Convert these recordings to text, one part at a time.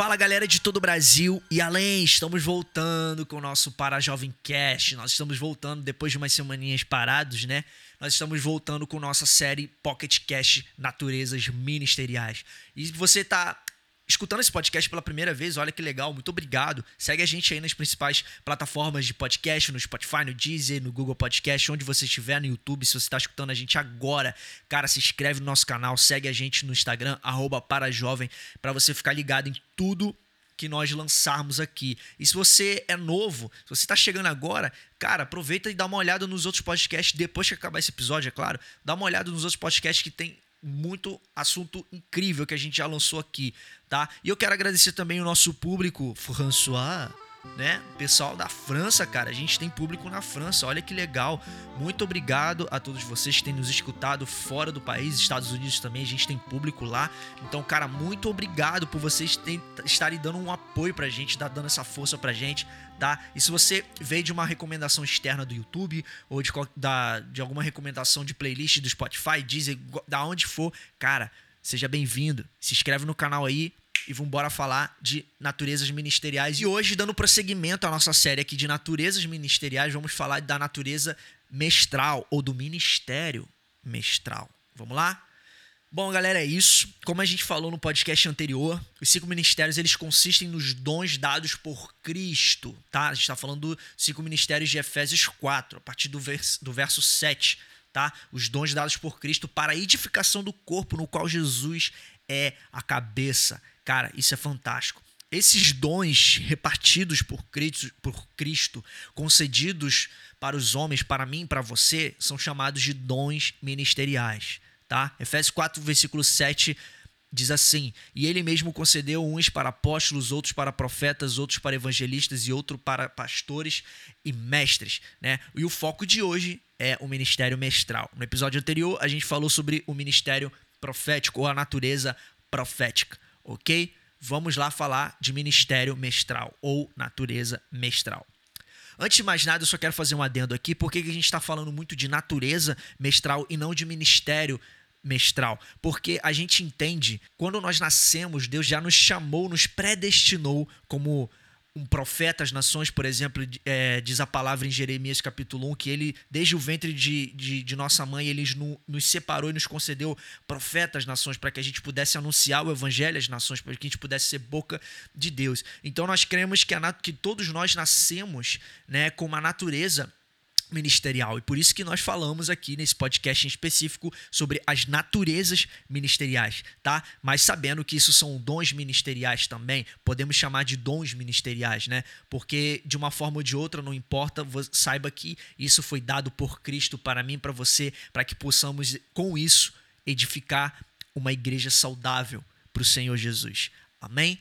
Fala galera de todo o Brasil e além, estamos voltando com o nosso Para Jovem Cast. Nós estamos voltando depois de umas semaninhas parados, né? Nós estamos voltando com nossa série Pocket Cast Naturezas Ministeriais. E você tá escutando esse podcast pela primeira vez, olha que legal, muito obrigado. Segue a gente aí nas principais plataformas de podcast, no Spotify, no Deezer, no Google Podcast, onde você estiver, no YouTube. Se você está escutando a gente agora, cara, se inscreve no nosso canal, segue a gente no Instagram, arroba parajovem, para você ficar ligado em tudo que nós lançarmos aqui. E se você é novo, se você está chegando agora, cara, aproveita e dá uma olhada nos outros podcasts depois que acabar esse episódio, é claro. Dá uma olhada nos outros podcasts que tem muito assunto incrível que a gente já lançou aqui, tá? E eu quero agradecer também o nosso público, François, né? Pessoal da França, cara, a gente tem público na França, olha que legal. Muito obrigado a todos vocês que têm nos escutado fora do país, Estados Unidos também, a gente tem público lá. Então, cara, muito obrigado por vocês terem, estarem dando um apoio pra gente, tá dando essa força pra gente, tá? E se você veio de uma recomendação externa do YouTube ou de, da, de alguma recomendação de playlist do Spotify, Deezer, da onde for, cara, seja bem-vindo. Se inscreve no canal aí, e vamos embora falar de naturezas ministeriais. E hoje, dando prosseguimento à nossa série aqui de naturezas ministeriais, vamos falar da natureza mestral ou do ministério mestral. Vamos lá? Bom, galera, é isso. Como a gente falou no podcast anterior, os cinco ministérios eles consistem nos dons dados por Cristo, tá? A gente está falando dos cinco ministérios de Efésios 4, a partir do, vers do verso 7, tá? Os dons dados por Cristo para a edificação do corpo no qual Jesus é a cabeça. Cara, isso é fantástico. Esses dons repartidos por Cristo, por Cristo, concedidos para os homens, para mim, para você, são chamados de dons ministeriais, tá? Efésios 4, versículo 7 diz assim: "E ele mesmo concedeu uns para apóstolos, outros para profetas, outros para evangelistas e outros para pastores e mestres", né? E o foco de hoje é o ministério mestral. No episódio anterior, a gente falou sobre o ministério profético ou a natureza profética ok? Vamos lá falar de ministério mestral ou natureza mestral. Antes de mais nada, eu só quero fazer um adendo aqui, porque a gente está falando muito de natureza mestral e não de ministério mestral. Porque a gente entende, quando nós nascemos, Deus já nos chamou, nos predestinou como um profeta às nações, por exemplo, é, diz a palavra em Jeremias capítulo 1, que ele, desde o ventre de, de, de nossa mãe, ele nos, separou e nos concedeu profetas às nações para que a gente pudesse anunciar o evangelho às nações, para que a gente pudesse ser boca de Deus. Então nós cremos que, a, que todos nós nascemos né, com uma natureza ministerial. E por isso que nós falamos aqui nesse podcast em específico sobre as naturezas ministeriais, tá? Mas sabendo que isso são dons ministeriais também, podemos chamar de dons ministeriais, né? Porque de uma forma ou de outra, não importa, saiba que isso foi dado por Cristo para mim, para você, para que possamos com isso edificar uma igreja saudável para o Senhor Jesus. Amém?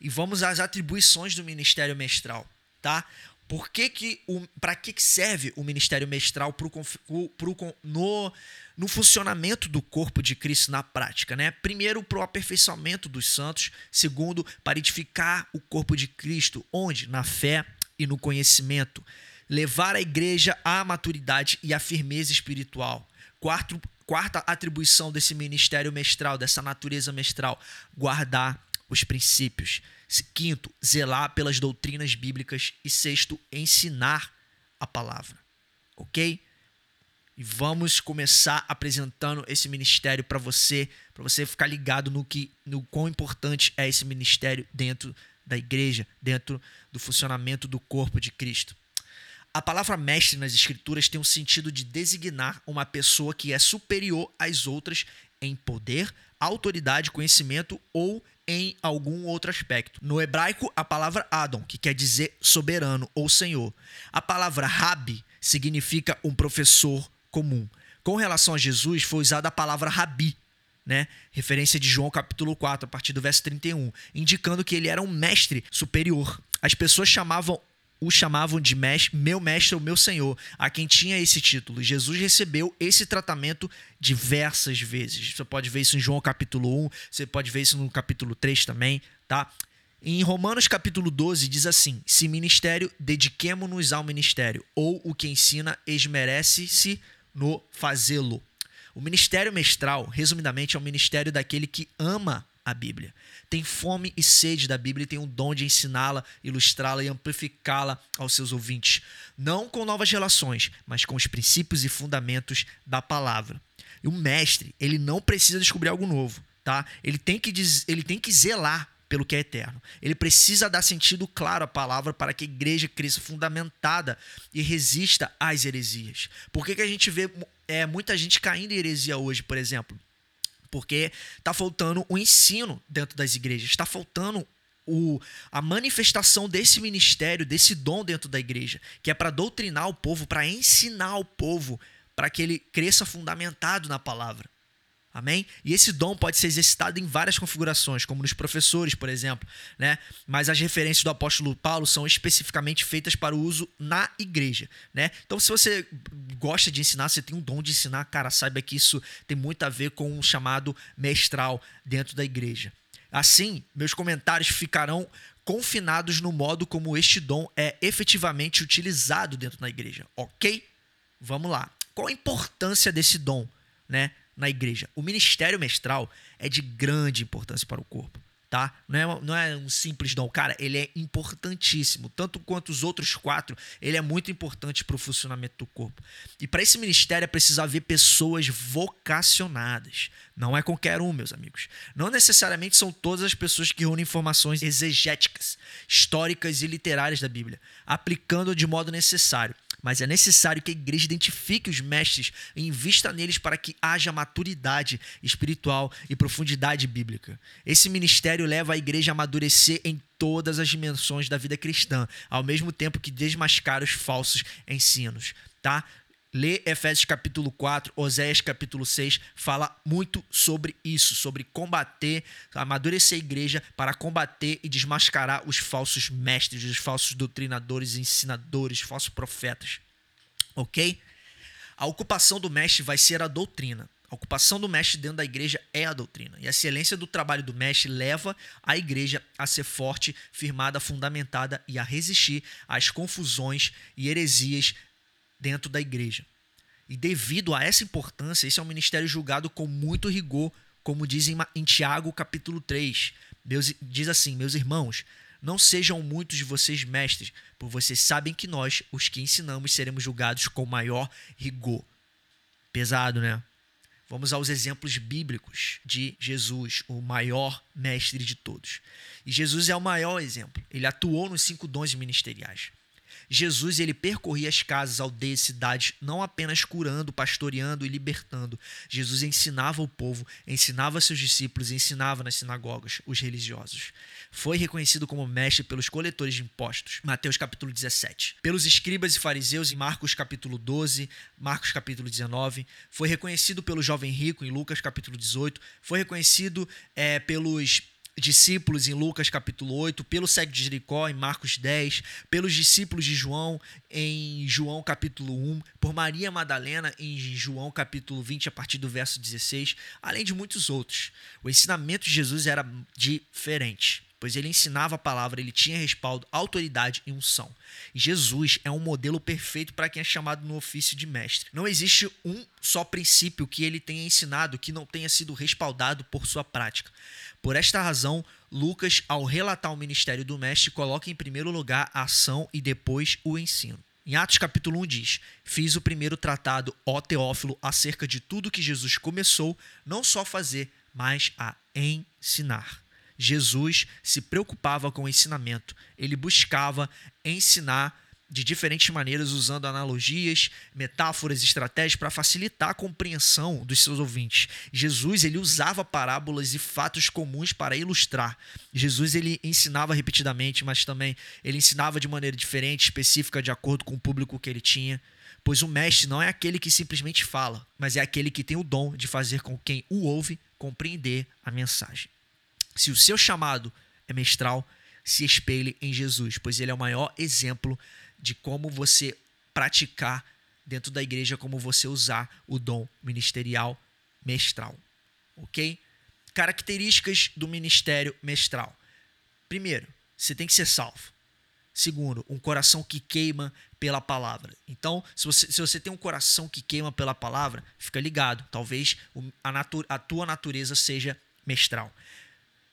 E vamos às atribuições do ministério mestral, tá? Por que que para que, que serve o ministério mestral pro, pro, no, no funcionamento do corpo de Cristo na prática? Né? Primeiro, para o aperfeiçoamento dos santos. Segundo, para edificar o corpo de Cristo. Onde? Na fé e no conhecimento. Levar a igreja à maturidade e à firmeza espiritual. Quarto, quarta atribuição desse ministério mestral, dessa natureza mestral, guardar os princípios. Quinto, zelar pelas doutrinas bíblicas. E sexto, ensinar a palavra. Ok? E vamos começar apresentando esse ministério para você, para você ficar ligado no que, no quão importante é esse ministério dentro da igreja, dentro do funcionamento do corpo de Cristo. A palavra mestre nas escrituras tem o sentido de designar uma pessoa que é superior às outras em poder, autoridade, conhecimento ou em algum outro aspecto. No hebraico, a palavra Adon, que quer dizer soberano ou senhor. A palavra Rabi significa um professor comum. Com relação a Jesus, foi usada a palavra Rabi, né? Referência de João capítulo 4, a partir do verso 31, indicando que ele era um mestre superior. As pessoas chamavam o chamavam de mestre, meu mestre ou meu senhor, a quem tinha esse título. Jesus recebeu esse tratamento diversas vezes. Você pode ver isso em João capítulo 1, você pode ver isso no capítulo 3 também, tá? Em Romanos capítulo 12 diz assim: Se ministério, dediquemo-nos ao ministério, ou o que ensina esmerece-se no fazê-lo. O ministério mestral, resumidamente, é o ministério daquele que ama a Bíblia. Tem fome e sede da Bíblia e tem o dom de ensiná-la, ilustrá-la e amplificá-la aos seus ouvintes. Não com novas relações, mas com os princípios e fundamentos da palavra. E o mestre, ele não precisa descobrir algo novo, tá? Ele tem que, ele tem que zelar pelo que é eterno. Ele precisa dar sentido claro à palavra para que a igreja cresça fundamentada e resista às heresias. Por que, que a gente vê é, muita gente caindo em heresia hoje, por exemplo? Porque está faltando o ensino dentro das igrejas, está faltando o, a manifestação desse ministério, desse dom dentro da igreja, que é para doutrinar o povo, para ensinar o povo, para que ele cresça fundamentado na palavra. Amém? E esse dom pode ser exercitado em várias configurações, como nos professores, por exemplo, né? Mas as referências do apóstolo Paulo são especificamente feitas para o uso na igreja, né? Então, se você gosta de ensinar, você tem um dom de ensinar, cara, saiba que isso tem muito a ver com um chamado mestral dentro da igreja. Assim, meus comentários ficarão confinados no modo como este dom é efetivamente utilizado dentro da igreja, ok? Vamos lá. Qual a importância desse dom, né? Na igreja. O ministério mestral é de grande importância para o corpo, tá? Não é, não é um simples dom. Cara, ele é importantíssimo. Tanto quanto os outros quatro, ele é muito importante para o funcionamento do corpo. E para esse ministério é preciso haver pessoas vocacionadas. Não é qualquer um, meus amigos. Não necessariamente são todas as pessoas que reúnem informações exegéticas, históricas e literárias da Bíblia, aplicando de modo necessário mas é necessário que a igreja identifique os mestres e invista neles para que haja maturidade espiritual e profundidade bíblica. Esse ministério leva a igreja a amadurecer em todas as dimensões da vida cristã, ao mesmo tempo que desmascara os falsos ensinos, tá? Lê Efésios capítulo 4, Oséias capítulo 6, fala muito sobre isso, sobre combater, amadurecer a igreja para combater e desmascarar os falsos mestres, os falsos doutrinadores, ensinadores, falsos profetas. Ok? A ocupação do mestre vai ser a doutrina. A ocupação do mestre dentro da igreja é a doutrina. E a excelência do trabalho do mestre leva a igreja a ser forte, firmada, fundamentada e a resistir às confusões e heresias dentro da igreja. E devido a essa importância, esse é um ministério julgado com muito rigor, como dizem em Tiago capítulo 3. Meus, diz assim: Meus irmãos, não sejam muitos de vocês mestres, por vocês sabem que nós, os que ensinamos, seremos julgados com maior rigor. Pesado, né? Vamos aos exemplos bíblicos de Jesus, o maior mestre de todos. E Jesus é o maior exemplo. Ele atuou nos cinco dons ministeriais. Jesus ele percorria as casas, aldeias, cidades, não apenas curando, pastoreando e libertando. Jesus ensinava o povo, ensinava seus discípulos, ensinava nas sinagogas os religiosos. Foi reconhecido como mestre pelos coletores de impostos. Mateus capítulo 17. Pelos escribas e fariseus em Marcos capítulo 12, Marcos capítulo 19. Foi reconhecido pelo jovem rico em Lucas capítulo 18. Foi reconhecido é, pelos discípulos em Lucas capítulo 8, pelo cego de Jericó em Marcos 10, pelos discípulos de João em João capítulo 1, por Maria Madalena em João capítulo 20 a partir do verso 16, além de muitos outros. O ensinamento de Jesus era diferente pois ele ensinava a palavra, ele tinha respaldo, autoridade e unção. E Jesus é um modelo perfeito para quem é chamado no ofício de mestre. Não existe um só princípio que ele tenha ensinado que não tenha sido respaldado por sua prática. Por esta razão, Lucas, ao relatar o ministério do mestre, coloca em primeiro lugar a ação e depois o ensino. Em Atos capítulo 1 diz: Fiz o primeiro tratado, ó Teófilo, acerca de tudo que Jesus começou, não só a fazer, mas a ensinar. Jesus se preocupava com o ensinamento, ele buscava ensinar de diferentes maneiras, usando analogias, metáforas, estratégias para facilitar a compreensão dos seus ouvintes. Jesus ele usava parábolas e fatos comuns para ilustrar. Jesus ele ensinava repetidamente, mas também ele ensinava de maneira diferente, específica, de acordo com o público que ele tinha. Pois o mestre não é aquele que simplesmente fala, mas é aquele que tem o dom de fazer com quem o ouve compreender a mensagem. Se o seu chamado é mestral, se espelhe em Jesus, pois ele é o maior exemplo de como você praticar dentro da igreja, como você usar o dom ministerial mestral. Ok? Características do ministério mestral. Primeiro, você tem que ser salvo. Segundo, um coração que queima pela palavra. Então, se você, se você tem um coração que queima pela palavra, fica ligado. Talvez a, natu a tua natureza seja mestral.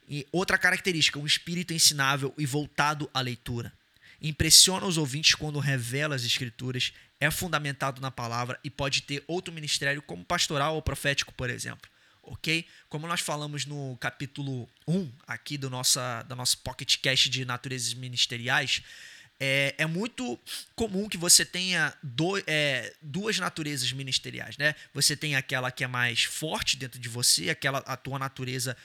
E outra característica, um espírito ensinável e voltado à leitura. Impressiona os ouvintes quando revela as escrituras, é fundamentado na palavra e pode ter outro ministério como pastoral ou profético, por exemplo. Ok? Como nós falamos no capítulo 1 aqui do nossa, da nossa Pocket Cast de naturezas ministeriais, é, é muito comum que você tenha do, é, duas naturezas ministeriais, né? Você tem aquela que é mais forte dentro de você, aquela a tua natureza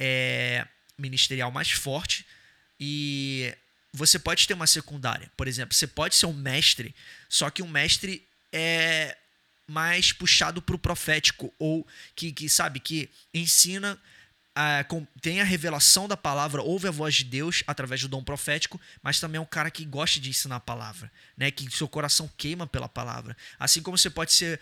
é, ministerial mais forte e você pode ter uma secundária. Por exemplo, você pode ser um mestre, só que um mestre é mais puxado para o profético ou que, que sabe que ensina tem a revelação da palavra, ouve a voz de Deus através do dom profético, mas também é um cara que gosta de ensinar a palavra, né? Que seu coração queima pela palavra. Assim como você pode ser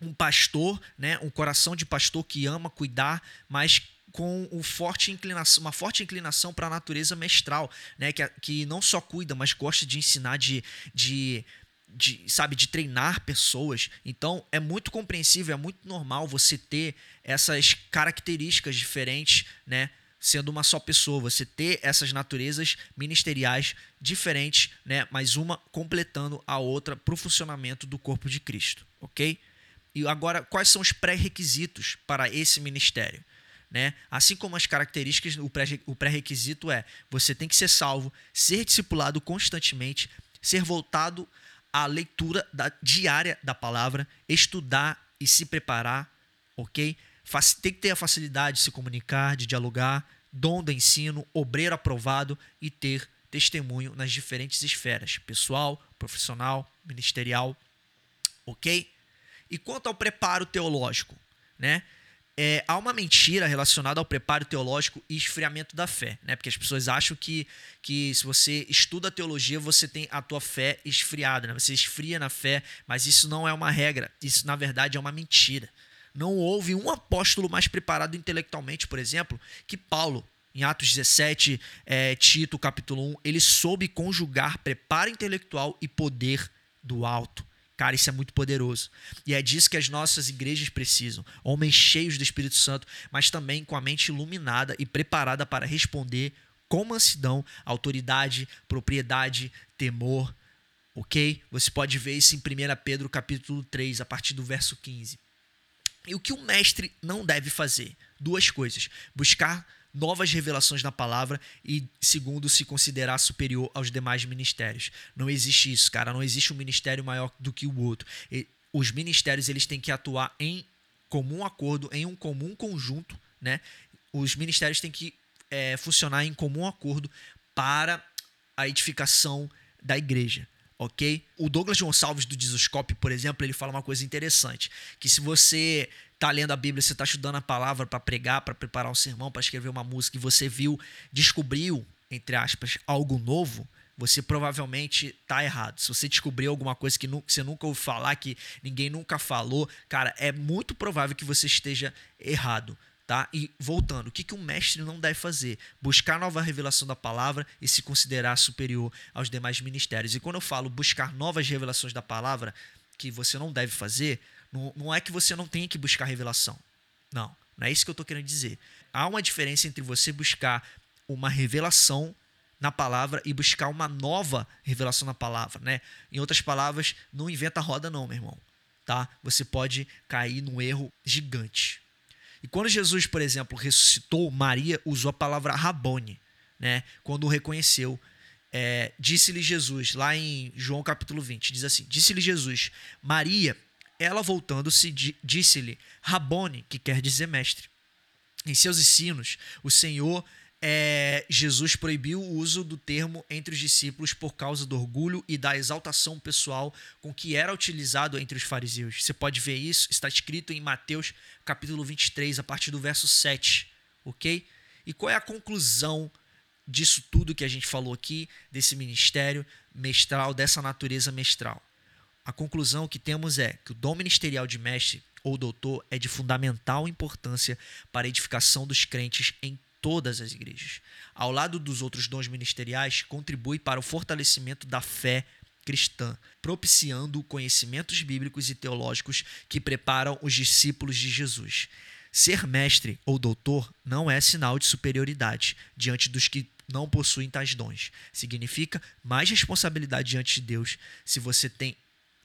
um pastor, né? Um coração de pastor que ama cuidar, mas com um forte inclinação, uma forte inclinação para a natureza mestral, né? Que, que não só cuida, mas gosta de ensinar, de, de de, sabe, de treinar pessoas. Então, é muito compreensível, é muito normal você ter essas características diferentes, né? Sendo uma só pessoa, você ter essas naturezas ministeriais diferentes, né? Mas uma completando a outra para o funcionamento do corpo de Cristo, ok? E agora, quais são os pré-requisitos para esse ministério? Né? Assim como as características, o pré-requisito é você tem que ser salvo, ser discipulado constantemente, ser voltado a leitura da, diária da palavra, estudar e se preparar, ok? Tem que ter a facilidade de se comunicar, de dialogar, dom do ensino, obreiro aprovado e ter testemunho nas diferentes esferas, pessoal, profissional, ministerial, ok? E quanto ao preparo teológico, né? É, há uma mentira relacionada ao preparo teológico e esfriamento da fé, né? Porque as pessoas acham que, que se você estuda teologia, você tem a tua fé esfriada, né? Você esfria na fé, mas isso não é uma regra. Isso, na verdade, é uma mentira. Não houve um apóstolo mais preparado intelectualmente, por exemplo, que Paulo. Em Atos 17, é, Tito, capítulo 1, ele soube conjugar preparo intelectual e poder do alto. Cara, isso é muito poderoso. E é disso que as nossas igrejas precisam. Homens cheios do Espírito Santo, mas também com a mente iluminada e preparada para responder com mansidão, autoridade, propriedade, temor. Ok? Você pode ver isso em 1 Pedro capítulo 3, a partir do verso 15. E o que o mestre não deve fazer? Duas coisas. Buscar novas revelações na palavra e, segundo, se considerar superior aos demais ministérios. Não existe isso, cara. Não existe um ministério maior do que o outro. E os ministérios eles têm que atuar em comum acordo, em um comum conjunto, né? Os ministérios têm que é, funcionar em comum acordo para a edificação da igreja ok? O Douglas Gonçalves do Dizoscope, por exemplo, ele fala uma coisa interessante, que se você está lendo a Bíblia, você está estudando a palavra para pregar, para preparar um sermão, para escrever uma música, e você viu, descobriu, entre aspas, algo novo, você provavelmente está errado. Se você descobriu alguma coisa que você nunca ouviu falar, que ninguém nunca falou, cara, é muito provável que você esteja errado. Tá? E voltando, o que, que um mestre não deve fazer? Buscar nova revelação da palavra e se considerar superior aos demais ministérios. E quando eu falo buscar novas revelações da palavra, que você não deve fazer, não, não é que você não tenha que buscar revelação. Não, não é isso que eu estou querendo dizer. Há uma diferença entre você buscar uma revelação na palavra e buscar uma nova revelação na palavra, né? Em outras palavras, não inventa roda não, meu irmão, tá? Você pode cair num erro gigante. E quando Jesus, por exemplo, ressuscitou, Maria usou a palavra Rabone, né? Quando o reconheceu. É, disse-lhe Jesus, lá em João capítulo 20, diz assim: Disse-lhe Jesus, Maria, ela voltando-se, disse-lhe Rabone, que quer dizer mestre. Em seus ensinos, o Senhor é, Jesus proibiu o uso do termo entre os discípulos por causa do orgulho e da exaltação pessoal com que era utilizado entre os fariseus. Você pode ver isso, está escrito em Mateus capítulo 23, a partir do verso 7, ok? E qual é a conclusão disso tudo que a gente falou aqui, desse ministério mestral, dessa natureza mestral? A conclusão que temos é que o dom ministerial de mestre ou doutor é de fundamental importância para a edificação dos crentes em todas as igrejas. Ao lado dos outros dons ministeriais, contribui para o fortalecimento da fé cristã, propiciando conhecimentos bíblicos e teológicos que preparam os discípulos de Jesus. Ser mestre ou doutor não é sinal de superioridade diante dos que não possuem tais dons. Significa mais responsabilidade diante de Deus. Se você tem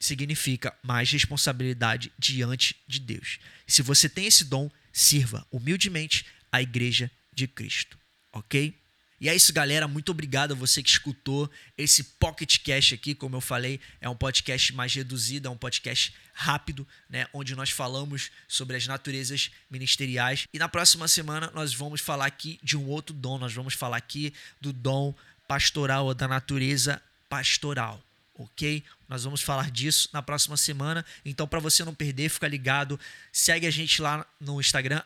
significa mais responsabilidade diante de Deus. Se você tem esse dom, sirva humildemente a igreja de Cristo, OK? E é isso, galera. Muito obrigado a você que escutou esse Pocket aqui. Como eu falei, é um podcast mais reduzido, é um podcast rápido, né? Onde nós falamos sobre as naturezas ministeriais. E na próxima semana nós vamos falar aqui de um outro dom. Nós vamos falar aqui do dom pastoral ou da natureza pastoral ok? Nós vamos falar disso na próxima semana. Então, para você não perder, fica ligado. Segue a gente lá no Instagram,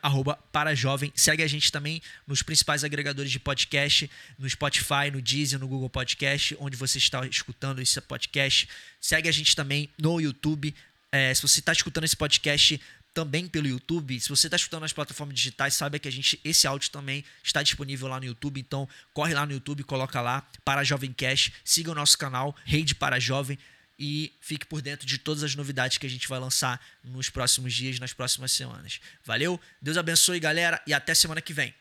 @parajovem. Segue a gente também nos principais agregadores de podcast, no Spotify, no Deezer, no Google Podcast, onde você está escutando esse podcast. Segue a gente também no YouTube. É, se você está escutando esse podcast também pelo YouTube. Se você está escutando nas plataformas digitais, saiba que a gente esse áudio também está disponível lá no YouTube. Então, corre lá no YouTube, coloca lá para Jovem Cash, siga o nosso canal Rede para Jovem e fique por dentro de todas as novidades que a gente vai lançar nos próximos dias, nas próximas semanas. Valeu? Deus abençoe, galera, e até semana que vem.